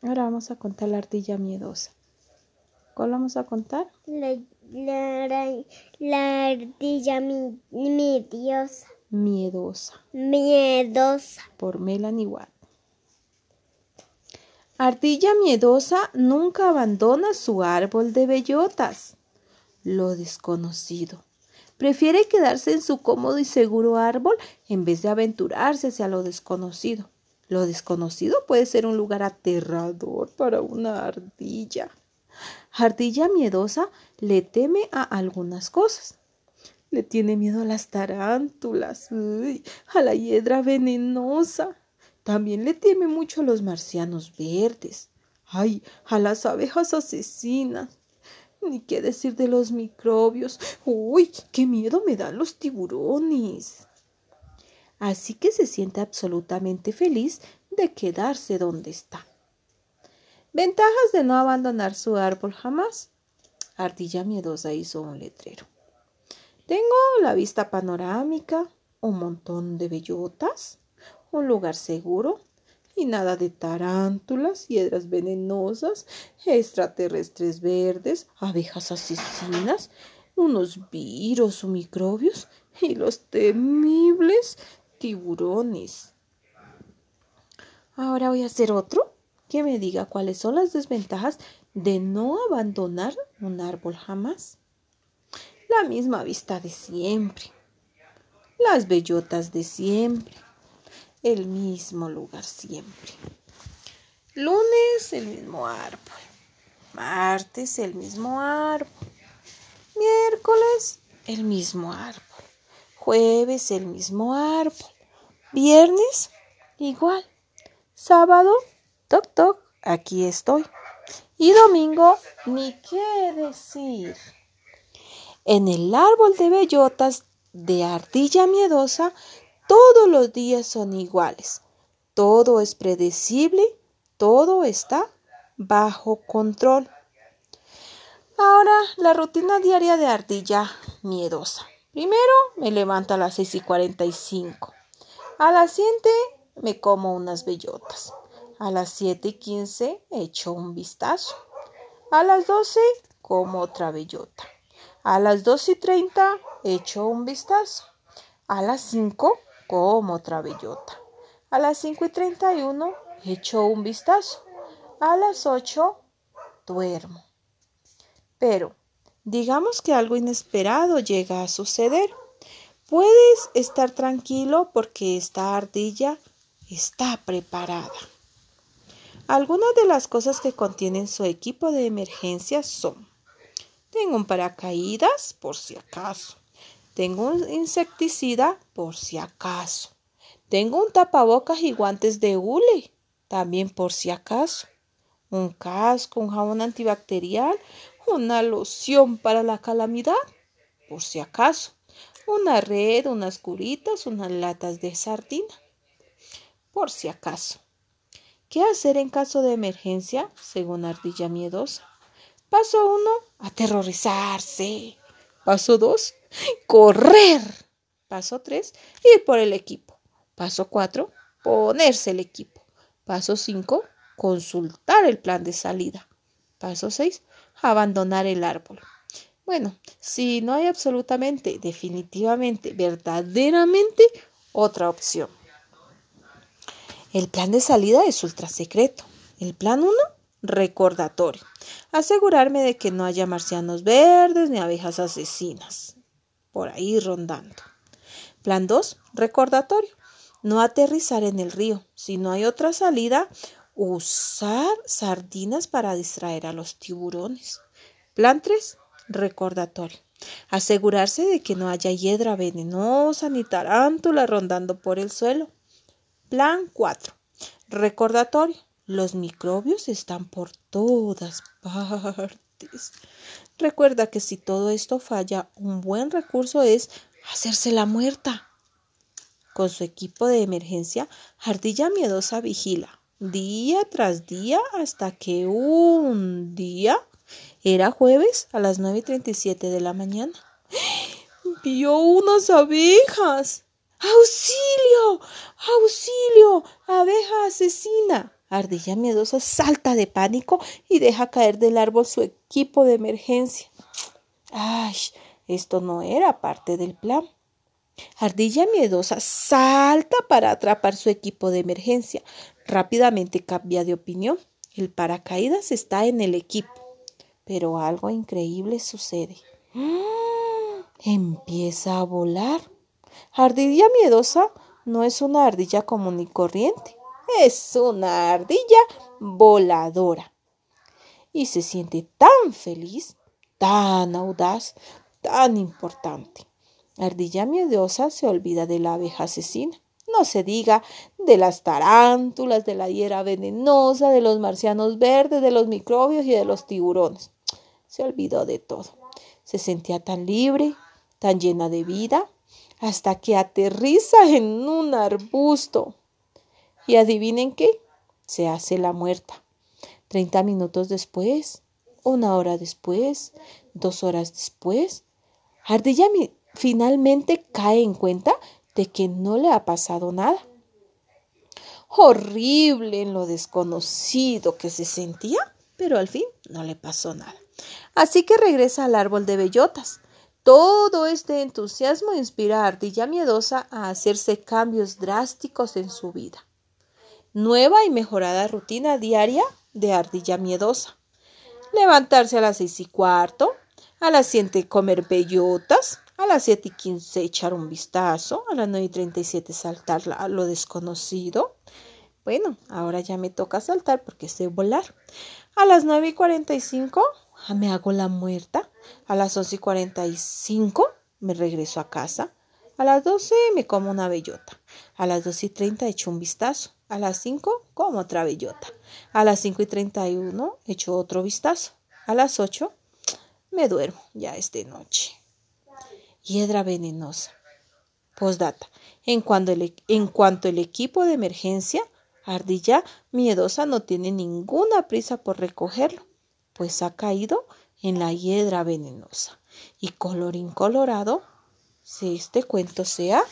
Ahora vamos a contar la ardilla miedosa. ¿Cuál vamos a contar? La, la, la ardilla mi, miedosa. Miedosa. Miedosa. Por Melanie Watt. Ardilla miedosa nunca abandona su árbol de bellotas. Lo desconocido. Prefiere quedarse en su cómodo y seguro árbol en vez de aventurarse hacia lo desconocido. Lo desconocido puede ser un lugar aterrador para una ardilla. Ardilla miedosa le teme a algunas cosas. Le tiene miedo a las tarántulas, a la hiedra venenosa. También le teme mucho a los marcianos verdes. Ay, a las abejas asesinas. Ni qué decir de los microbios. Uy, qué miedo me dan los tiburones. Así que se siente absolutamente feliz de quedarse donde está. Ventajas de no abandonar su árbol jamás. Ardilla miedosa hizo un letrero. Tengo la vista panorámica, un montón de bellotas, un lugar seguro y nada de tarántulas, hiedras venenosas, extraterrestres verdes, abejas asesinas, unos virus o microbios y los temibles tiburones. Ahora voy a hacer otro que me diga cuáles son las desventajas de no abandonar un árbol jamás. La misma vista de siempre, las bellotas de siempre, el mismo lugar siempre. Lunes el mismo árbol, martes el mismo árbol, miércoles el mismo árbol, jueves el mismo árbol, viernes igual, sábado, toc toc, aquí estoy. Y domingo, ni qué decir. En el árbol de bellotas de ardilla miedosa todos los días son iguales. Todo es predecible, todo está bajo control. Ahora, la rutina diaria de ardilla miedosa. Primero me levanto a las 6 y 45. A las 7 me como unas bellotas. A las 7 y 15 echo un vistazo. A las 12 como otra bellota. A las 2 y 30 echo un vistazo. A las 5 como otra bellota. A las 5 y 31 echo un vistazo. A las 8 duermo. Pero digamos que algo inesperado llega a suceder. Puedes estar tranquilo porque esta ardilla está preparada. Algunas de las cosas que contienen su equipo de emergencia son tengo un paracaídas por si acaso. Tengo un insecticida por si acaso. Tengo un tapabocas y guantes de hule también por si acaso. Un casco, un jabón antibacterial, una loción para la calamidad por si acaso. Una red, unas curitas, unas latas de sardina por si acaso. ¿Qué hacer en caso de emergencia? Según Ardilla Miedosa. Paso uno, aterrorizarse. Paso dos, correr. Paso 3, ir por el equipo. Paso 4, ponerse el equipo. Paso 5, consultar el plan de salida. Paso 6, abandonar el árbol. Bueno, si no hay absolutamente, definitivamente, verdaderamente otra opción. El plan de salida es ultra secreto. El plan 1, recordatorio. Asegurarme de que no haya marcianos verdes ni abejas asesinas por ahí rondando. Plan 2. Recordatorio. No aterrizar en el río. Si no hay otra salida, usar sardinas para distraer a los tiburones. Plan 3. Recordatorio. Asegurarse de que no haya hiedra venenosa ni tarántula rondando por el suelo. Plan 4. Recordatorio. Los microbios están por todas partes. Recuerda que si todo esto falla, un buen recurso es hacerse la muerta. Con su equipo de emergencia, Ardilla Miedosa vigila día tras día hasta que un día era jueves a las 9.37 y de la mañana. Vio unas abejas. ¡Auxilio! ¡Auxilio! ¡Abeja asesina! Ardilla miedosa salta de pánico y deja caer del árbol su equipo de emergencia. ¡Ay! Esto no era parte del plan. Ardilla miedosa salta para atrapar su equipo de emergencia. Rápidamente cambia de opinión. El paracaídas está en el equipo. Pero algo increíble sucede. Empieza a volar. Ardilla miedosa no es una ardilla común y corriente. Es una ardilla voladora. Y se siente tan feliz, tan audaz, tan importante. Ardilla miedosa se olvida de la abeja asesina. No se diga de las tarántulas, de la hiera venenosa, de los marcianos verdes, de los microbios y de los tiburones. Se olvidó de todo. Se sentía tan libre, tan llena de vida, hasta que aterriza en un arbusto. Y adivinen qué, se hace la muerta. Treinta minutos después, una hora después, dos horas después, Ardilla finalmente cae en cuenta de que no le ha pasado nada. Horrible en lo desconocido que se sentía, pero al fin no le pasó nada. Así que regresa al árbol de bellotas. Todo este entusiasmo inspira a Ardilla Miedosa a hacerse cambios drásticos en su vida. Nueva y mejorada rutina diaria de Ardilla Miedosa. Levantarse a las seis y cuarto, a las siete comer bellotas, a las siete y quince echar un vistazo, a las nueve y treinta y siete saltar a lo desconocido. Bueno, ahora ya me toca saltar porque sé volar. A las nueve y cuarenta y cinco ah, me hago la muerta. A las once y cuarenta y cinco me regreso a casa. A las doce me como una bellota. A las doce y treinta echo un vistazo. A las cinco como otra bellota. A las cinco y treinta y uno echo otro vistazo. A las ocho me duermo, ya es de noche. Hiedra venenosa. Postdata. En cuanto, el, en cuanto el equipo de emergencia, Ardilla miedosa no tiene ninguna prisa por recogerlo, pues ha caído en la hiedra venenosa. Y colorín colorado, si este cuento sea.